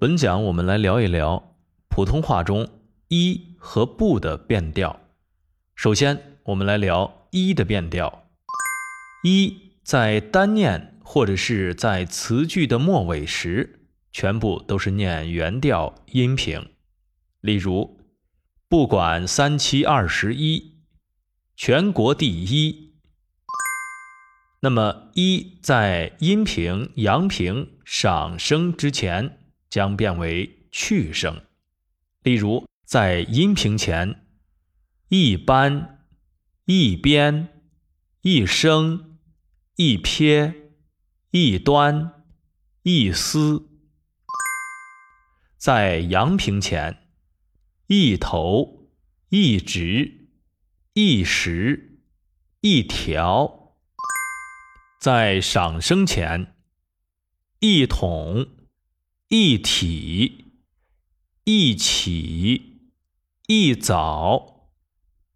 本讲我们来聊一聊普通话中“一”和“不”的变调。首先，我们来聊“一”的变调。“一”在单念或者是在词句的末尾时，全部都是念原调阴平。例如，“不管三七二十一，全国第一。”那么，“一”在阴平、阳平、上升之前。将变为去声，例如在阴平前，一般、一边、一声、一瞥、一端、一丝；在阳平前，一头、一直、一时、一条；在上声前，一统。一体，一起，一早，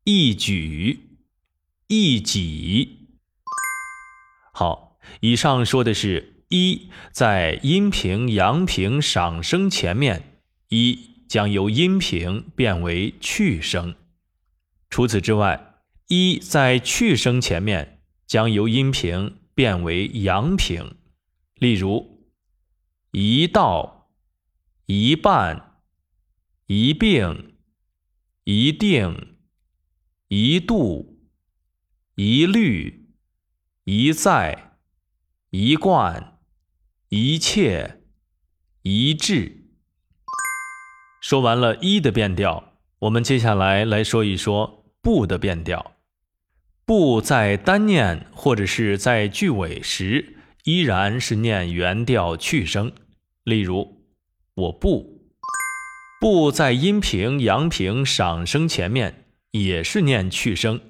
一举，一己。好，以上说的是一在阴平、阳平、上升前面，一将由阴平变为去声；除此之外，一在去声前面将由阴平变为阳平。例如。一道，一半，一并，一定，一度，一律，一再，一贯，一切，一致。说完了一的变调，我们接下来来说一说不的变调。不在单念或者是在句尾时，依然是念原调去声。例如，我不不在阴平、阳平、上升前面也是念去声。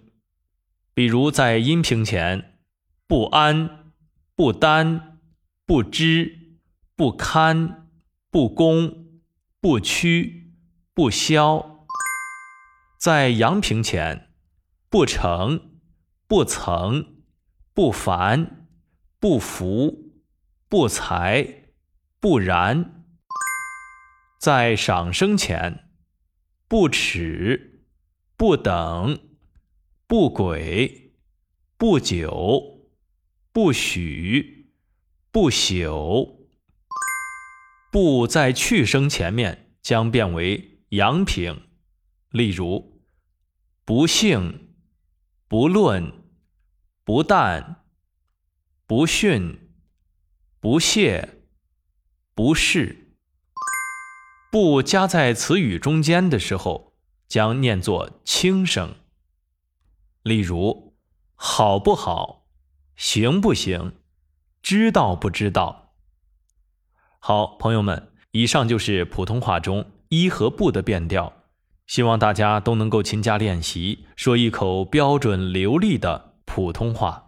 比如在阴平前，不安、不担、不知、不堪、不公、不屈、不消；在阳平前，不成、不曾、不凡、不服、不才。不然，在上升前，不耻，不等，不轨，不久，不许，不朽。不在去声前面将变为阳平。例如，不幸，不论，不但，不逊，不屑。不是，不加在词语中间的时候，将念作轻声。例如，好不好，行不行，知道不知道。好，朋友们，以上就是普通话中一和不的变调。希望大家都能够勤加练习，说一口标准流利的普通话。